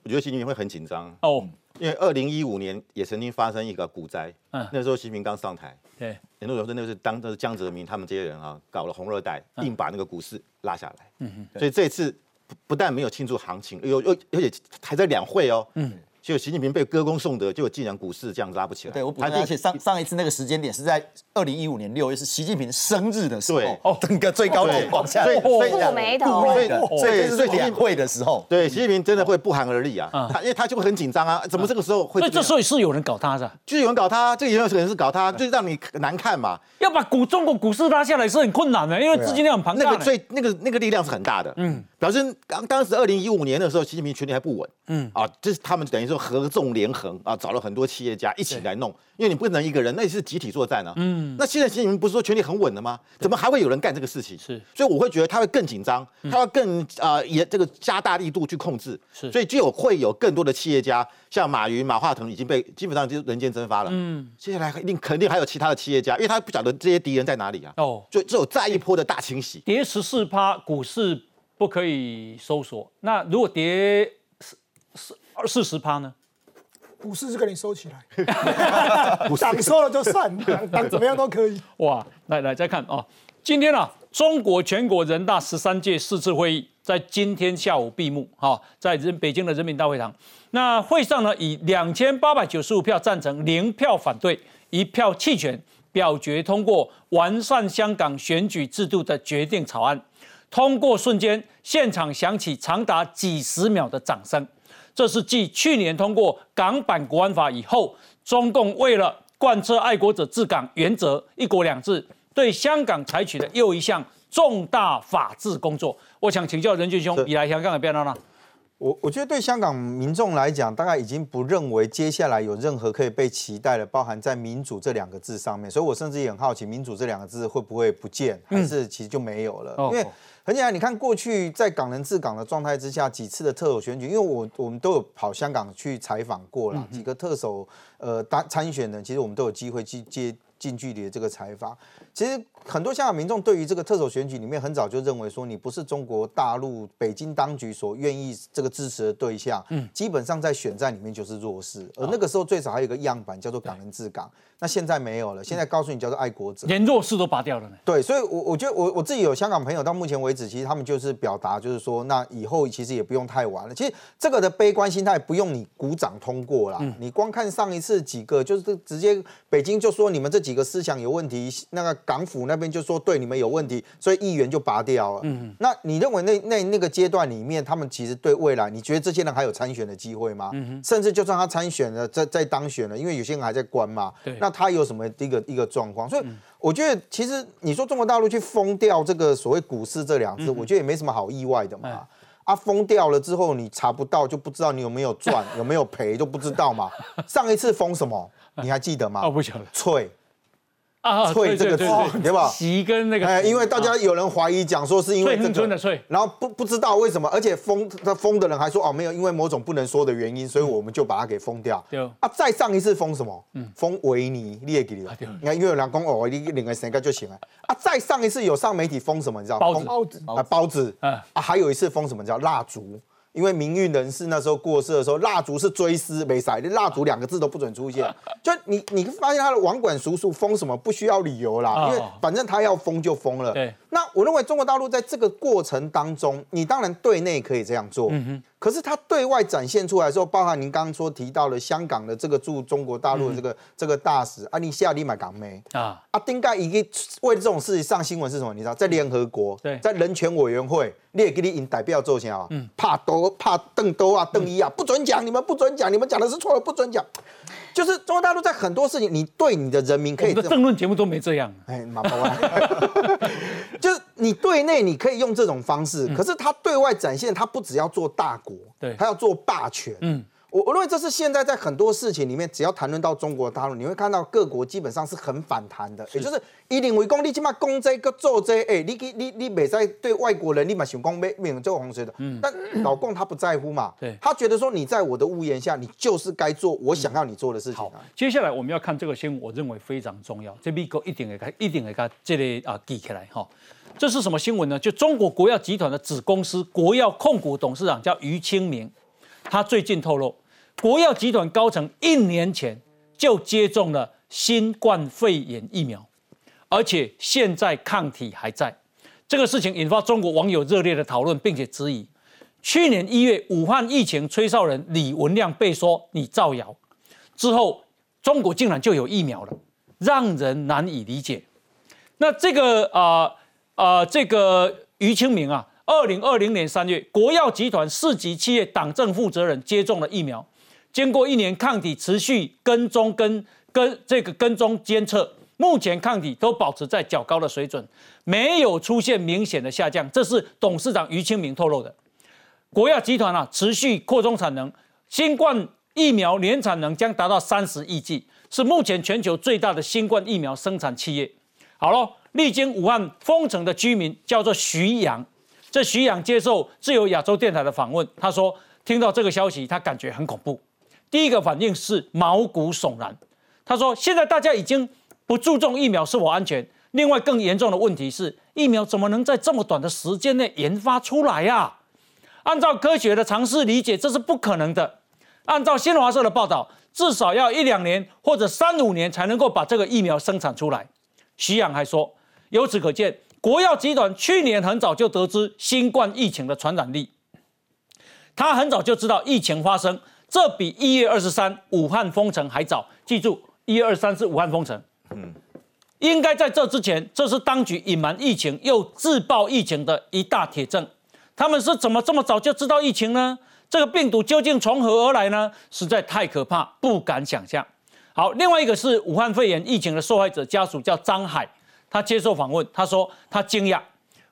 S3: 我觉得习近平会很紧张哦。因为二零一五年也曾经发生一个股灾，嗯，那时候习近平刚上台，
S1: 对，
S3: 很多人说那个是当时江泽民他们这些人啊搞了红二代，硬把那个股市拉下来，嗯哼，所以这次不不但没有庆祝行情，又又而且还在两会哦，嗯。就习近平被歌功颂德，就竟然股市这样拉不起来。
S8: 对我补充，而且上上一次那个时间点是在二零一五年六月，是习近平生日的时候，哦，整个最高点往下，
S5: 所以眉头，
S8: 所以所以是两会的时候，
S3: 对，习近平真的会不寒而栗啊，他因为他就会很紧张啊，怎么这个时候会？
S1: 所以这时候是有人搞他的，
S3: 就是有人搞他，这个有人是搞他，就是让你难看嘛。
S1: 要把股中国股市拉下来是很困难的，因为资金量很庞大。
S3: 那个最那个那个力量是很大的，嗯，表示当当时二零一五年的时候，习近平权力还不稳，嗯啊，这是他们等于说合纵连。横啊，找了很多企业家一起来弄，因为你不能一个人，那是集体作战啊。嗯，那现在习近平不是说权力很稳的吗？怎么还会有人干这个事情？
S1: 是，
S3: 所以我会觉得他会更紧张，他要更啊也这个加大力度去控制。
S1: 是，
S3: 所以就有会有更多的企业家，像马云、马化腾已经被基本上就人间蒸发了。嗯，接下来一定肯定还有其他的企业家，因为他不晓得这些敌人在哪里啊。哦，就只有再一波的大清洗，
S1: 跌十四趴，股市不可以搜索。那如果跌二四十趴呢？
S2: 股市就给你收起来，涨收了就算，涨怎么样都可以。
S1: 哇，来来再看啊，今天啊，中国全国人大十三届四次会议在今天下午闭幕，哈，在人北京的人民大会堂。那会上呢，以两千八百九十五票赞成，零票反对，一票弃权，表决通过完善香港选举制度的决定草案。通过瞬间，现场响起长达几十秒的掌声。这是继去年通过港版国安法以后，中共为了贯彻爱国者治港原则、一国两制，对香港采取的又一项重大法治工作。我想请教任俊兄，你来香港的变动呢？
S7: 我我觉得对香港民众来讲，大概已经不认为接下来有任何可以被期待的，包含在民主这两个字上面。所以我甚至也很好奇，民主这两个字会不会不见，还是其实就没有了？因为很简单，你看过去在港人治港的状态之下，几次的特首选举，因为我我们都有跑香港去采访过了，几个特首呃当参选人，其实我们都有机会去接近距离的这个采访。其实很多香港民众对于这个特首选举里面，很早就认为说你不是中国大陆北京当局所愿意这个支持的对象，嗯，基本上在选战里面就是弱势。而那个时候最少还有一个样板叫做港人治港，那现在没有了，现在告诉你叫做爱国者，
S1: 连弱势都拔掉了呢。
S7: 对，所以，我我觉得我我自己有香港朋友，到目前为止，其实他们就是表达，就是说，那以后其实也不用太晚了。其实这个的悲观心态不用你鼓掌通过了，你光看上一次几个，就是直接北京就说你们这几个思想有问题，那个港府。那边就说对你们有问题，所以议员就拔掉了。嗯，那你认为那那那个阶段里面，他们其实对未来，你觉得这些人还有参选的机会吗？嗯甚至就算他参选了，在在当选了，因为有些人还在关嘛。
S1: 对。
S7: 那他有什么一个一个状况？所以我觉得，其实你说中国大陆去封掉这个所谓股市这两字，我觉得也没什么好意外的嘛。啊，封掉了之后，你查不到，就不知道你有没有赚，有没有赔，就不知道嘛。上一次封什么？你还记得吗？
S1: 哦，不晓得。
S7: 脆。啊，脆这个字，对吧？
S1: 席跟那个，哎，
S7: 因为大家有人怀疑讲说是因为
S1: 这个，
S7: 然后不不知道为什么，而且封他封的人还说哦没有，因为某种不能说的原因，所以我们就把它给封掉。
S1: 对
S7: 啊，再上一次封什么？嗯，封维尼列给你的。你看，因为有人讲哦，你领个三个就行了。啊，再上一次有上媒体封什么？你知道？
S1: 包
S2: 子，包子
S7: 啊，包子。嗯啊，还有一次封什么叫蜡烛？因为名誉人士那时候过世的时候，蜡烛是追思没塞，蜡烛两个字都不准出现。就你你发现他的网管叔叔封什么不需要理由啦，因为反正他要封就封了。
S1: 对。
S7: 那我认为中国大陆在这个过程当中，你当然对内可以这样做。可是他对外展现出来的时候，包含您刚刚说提到了香港的这个驻中国大陆的这个这个大使啊，你下立马港没啊？啊，丁盖已经为了这种事情上新闻是什么？你知道，在联合国，在人权委员会，你也给你引代表做啥？嗯，怕多怕邓多啊，邓一啊，不准讲，你们不准讲，你们讲的是错的，不准讲。就是中国大陆在很多事情，你对你的人民可以。
S1: 的政论节目都没这样。
S7: 哎，马伯万，就是你对内你可以用这种方式，可是他对外展现，他不只要做大国，
S1: 对，
S7: 他要做霸权。嗯，我我认为这是现在在很多事情里面，只要谈论到中国大陆，你会看到各国基本上是很反弹的，也就是以邻为公，你起码攻这个做这，哎，你你你美在对外国人立马想攻没没有这个洪水的，但老共他不在乎嘛，
S1: 对，
S7: 他觉得说你在我的屋檐下，你就是该做我想要你做的事情。好，
S1: 接下来我们要看这个新闻，我认为非常重要，这美国一定会一定会他这里啊记起来哈。这是什么新闻呢？就中国国药集团的子公司国药控股董事长叫于清明，他最近透露。国药集团高层一年前就接种了新冠肺炎疫苗，而且现在抗体还在。这个事情引发中国网友热烈的讨论，并且质疑：去年一月武汉疫情吹哨人李文亮被说你造谣之后，中国竟然就有疫苗了，让人难以理解。那这个啊啊，这个于清明啊，二零二零年三月，国药集团市级企业党政负责人接种了疫苗。经过一年抗体持续跟踪跟跟这个跟踪监测，目前抗体都保持在较高的水准，没有出现明显的下降。这是董事长于清明透露的。国药集团啊，持续扩充产能，新冠疫苗年产能将达到三十亿剂，是目前全球最大的新冠疫苗生产企业。好了，历经武汉封城的居民叫做徐阳，这徐阳接受自由亚洲电台的访问，他说听到这个消息，他感觉很恐怖。第一个反应是毛骨悚然。他说：“现在大家已经不注重疫苗是否安全。另外，更严重的问题是，疫苗怎么能在这么短的时间内研发出来呀？按照科学的常识理解，这是不可能的。按照新华社的报道，至少要一两年或者三五年才能够把这个疫苗生产出来。”徐阳还说：“由此可见，国药集团去年很早就得知新冠疫情的传染力，他很早就知道疫情发生。”这比一月二十三武汉封城还早。记住，一月二十三是武汉封城。嗯，应该在这之前，这是当局隐瞒疫情又自曝疫情的一大铁证。他们是怎么这么早就知道疫情呢？这个病毒究竟从何而来呢？实在太可怕，不敢想象。好，另外一个是武汉肺炎疫情的受害者家属叫张海，他接受访问，他说他惊讶，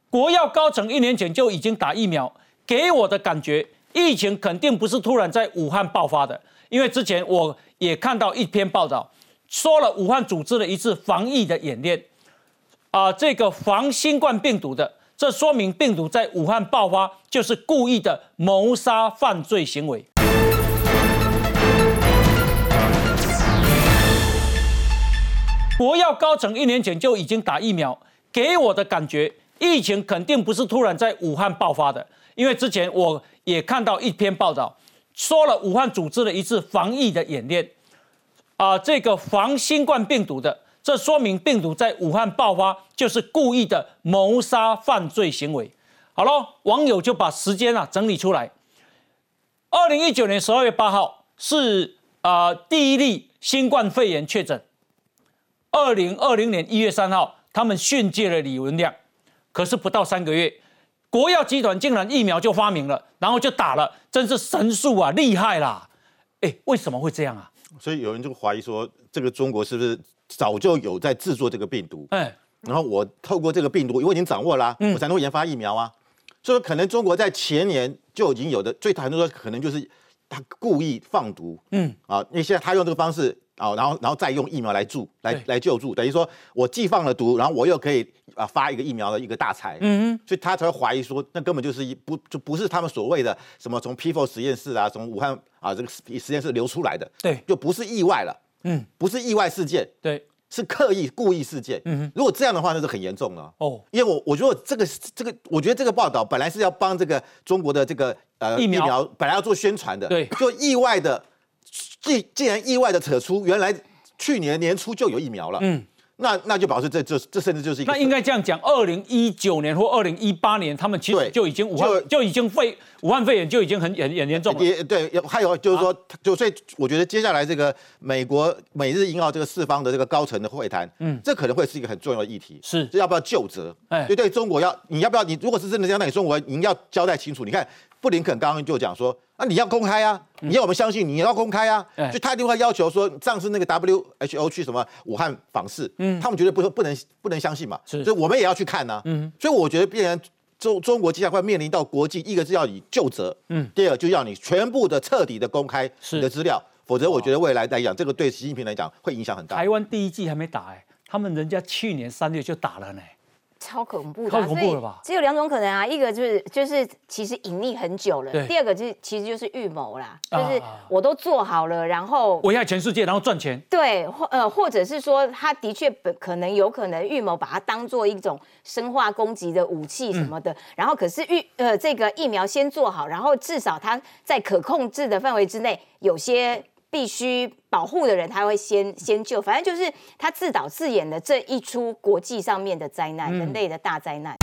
S1: 国药高层一年前就已经打疫苗，给我的感觉。疫情肯定不是突然在武汉爆发的，因为之前我也看到一篇报道，说了武汉组织了一次防疫的演练，啊，这个防新冠病毒的，这说明病毒在武汉爆发就是故意的谋杀犯罪行为。国药高层一年前就已经打疫苗，给我的感觉，疫情肯定不是突然在武汉爆发的，因为之前我。也看到一篇报道，说了武汉组织了一次防疫的演练，啊，这个防新冠病毒的，这说明病毒在武汉爆发就是故意的谋杀犯罪行为。好了，网友就把时间啊整理出来，二零一九年十二月八号是啊第一例新冠肺炎确诊，二零二零年一月三号他们训诫了李文亮，可是不到三个月。国药集团竟然疫苗就发明了，然后就打了，真是神速啊，厉害啦！哎，为什么会这样啊？
S3: 所以有人就怀疑说，这个中国是不是早就有在制作这个病毒？哎，然后我透过这个病毒，我已经掌握了，我才能够研发疫苗啊。所以可能中国在前年就已经有的，最谈多说可能就是他故意放毒，嗯啊，因为现在他用这个方式。哦，然后，然后再用疫苗来助，来来救助，等于说我既放了毒，然后我又可以啊发一个疫苗的一个大财，嗯哼，所以他才会怀疑说，那根本就是一不就不是他们所谓的什么从 P4 实验室啊，从武汉啊这个实验室流出来的，
S1: 对，
S3: 就不是意外了，嗯，不是意外事件，
S1: 对，
S3: 是刻意故意事件，嗯如果这样的话，那是很严重了，哦，因为我我觉得这个这个，我觉得这个报道本来是要帮这个中国的这个呃疫苗本来要做宣传的，
S1: 对，
S3: 就意外的。既既然意外的扯出，原来去年年初就有疫苗了，嗯，那那就表示这这这甚至就是一个，
S1: 那应该这样讲，二零一九年或二零一八年，他们其实就已经武汉就已经肺武汉肺炎就已经很很很严重了，
S3: 也对，还有就是说，就所以我觉得接下来这个美国美日英澳这个四方的这个高层的会谈，嗯，这可能会是一个很重要的议题，
S1: 是，
S3: 这要不要就责？哎，对对，中国要你要不要你如果是真的这样，那你中国您要交代清楚，你看。布林肯刚刚就讲说，那你要公开啊，你要我们相信，你要公开啊，就他一定会要求说，上次那个 WHO 去什么武汉访视，嗯，他们绝对不不能不能相信嘛，所以我们也要去看呢，嗯，所以我觉得，必然中中国接下来会面临到国际，一个是要你就责，嗯，第二就要你全部的彻底的公开你的资料，否则我觉得未来来讲，这个对习近平来讲会影响很大。
S1: 台湾第一季还没打哎，他们人家去年三月就打了呢。
S5: 超恐怖的，
S1: 太恐怖了吧？
S5: 只有两种可能啊，一个就是就是其实隐匿很久了，第二个就是其实就是预谋啦，就是我都做好了，然后
S1: 危害全世界，然后赚钱。
S5: 对，或呃，或者是说他的确本可能有可能预谋把它当做一种生化攻击的武器什么的，然后可是预呃这个疫苗先做好，然后至少它在可控制的范围之内，有些。必须保护的人，他会先先救，反正就是他自导自演的这一出国际上面的灾难，人类的大灾难。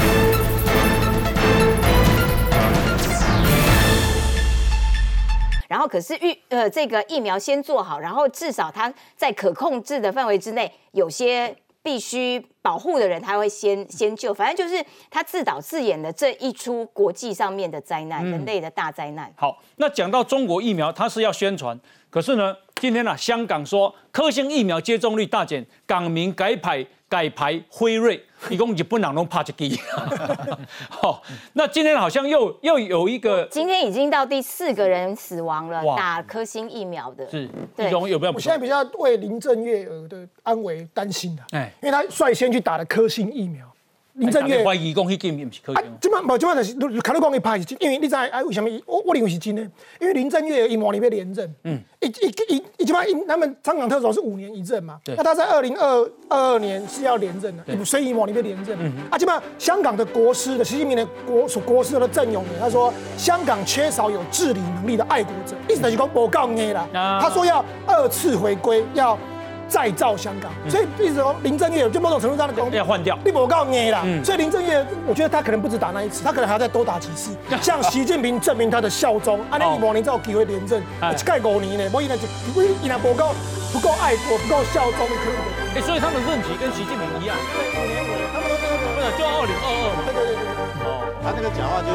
S5: 然后可是预呃这个疫苗先做好，然后至少他在可控制的范围之内，有些必须保护的人，他会先先救，反正就是他自导自演的这一出国际上面的灾难，人类的大灾难。
S1: 好，那讲到中国疫苗，他是要宣传。可是呢，今天呢，香港说科兴疫苗接种率大减，港民改排改排辉瑞，一共日本人拢怕一支。好，那今天好像又又有一个，
S5: 今天已经到第四个人死亡了，打科兴疫苗的。
S1: 是，对，有没有？
S2: 我现在比较为林正月娥的安危担心的，哎，因为他率先去打了科兴疫苗。
S1: 林郑月怀疑讲迄件毋是可以。啊，
S2: 即摆无即摆就是，看你讲伊拍是真，因为你知啊？为什么？我我认为是真的，因为林郑月一模里面连任，嗯，一一一一即摆，他们香港特首是五年一任嘛，那他在二零二二二年是要连任的，所以一模里面连任。嗯啊，基本上香港的国师的习近平的国所国师的郑永年，他说香港缺少有治理能力的爱国者，意思就是讲我告你啦，他说要二次回归要。再造香港，所以比如说林郑月就某种程度上的功
S1: 要换掉，
S2: 你我告你啦。所以林郑月，我觉得他可能不止打那一次，他可能还要再多打几次，向习近平证明他的效忠。啊，你五年才有机会连任，一盖五年呢，我以为就不以为不够不够爱国，不够效忠，可能。
S1: 哎，所以他们任期跟习近平一样，
S2: 对，五年五年，他们都这个，
S1: 就二零二二嘛。
S2: 对对对对。
S3: 哦，他那个讲话就是